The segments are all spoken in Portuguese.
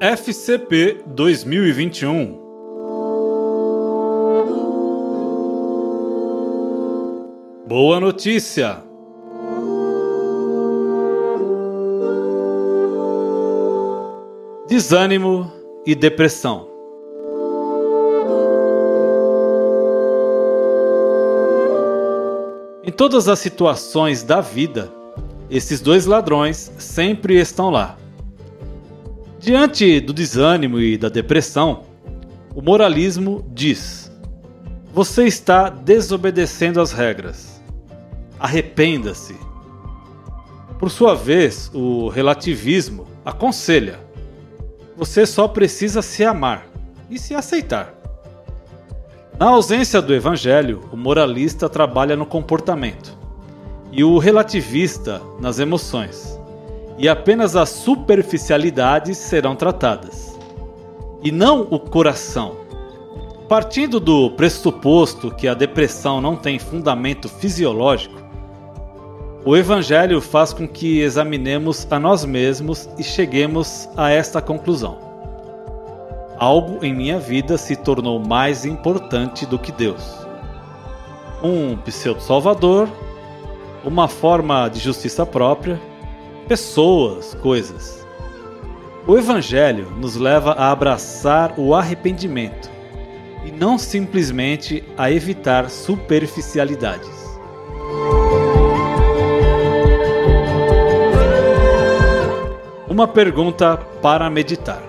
FCP 2021 Boa notícia! Desânimo e depressão. Em todas as situações da vida, esses dois ladrões sempre estão lá. Diante do desânimo e da depressão, o moralismo diz: Você está desobedecendo as regras. Arrependa-se. Por sua vez, o relativismo aconselha: Você só precisa se amar e se aceitar. Na ausência do evangelho, o moralista trabalha no comportamento e o relativista nas emoções, e apenas as superficialidades serão tratadas, e não o coração. Partindo do pressuposto que a depressão não tem fundamento fisiológico, o Evangelho faz com que examinemos a nós mesmos e cheguemos a esta conclusão algo em minha vida se tornou mais importante do que Deus. Um pseudo-salvador, uma forma de justiça própria, pessoas, coisas. O Evangelho nos leva a abraçar o arrependimento e não simplesmente a evitar superficialidades. Uma pergunta para meditar.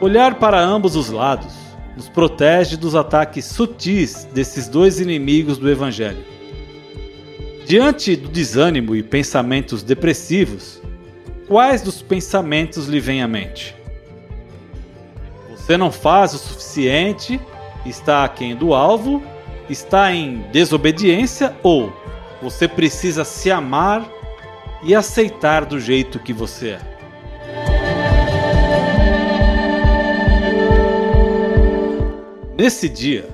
Olhar para ambos os lados nos protege dos ataques sutis desses dois inimigos do Evangelho. Diante do desânimo e pensamentos depressivos, quais dos pensamentos lhe vêm à mente? Você não faz o suficiente, está aquém do alvo, está em desobediência ou você precisa se amar e aceitar do jeito que você é? Nesse dia,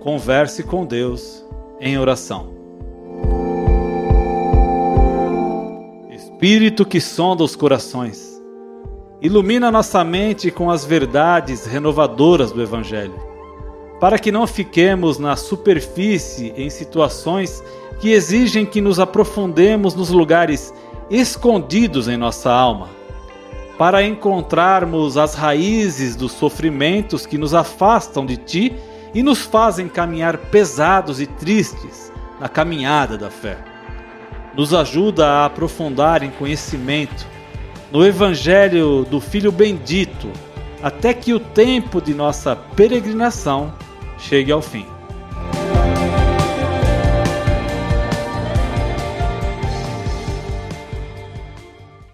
converse com Deus em oração. Espírito que sonda os corações, ilumina nossa mente com as verdades renovadoras do Evangelho, para que não fiquemos na superfície em situações que exigem que nos aprofundemos nos lugares escondidos em nossa alma para encontrarmos as raízes dos sofrimentos que nos afastam de Ti e nos fazem caminhar pesados e tristes na caminhada da fé. Nos ajuda a aprofundar em conhecimento no Evangelho do Filho Bendito, até que o tempo de nossa peregrinação chegue ao fim.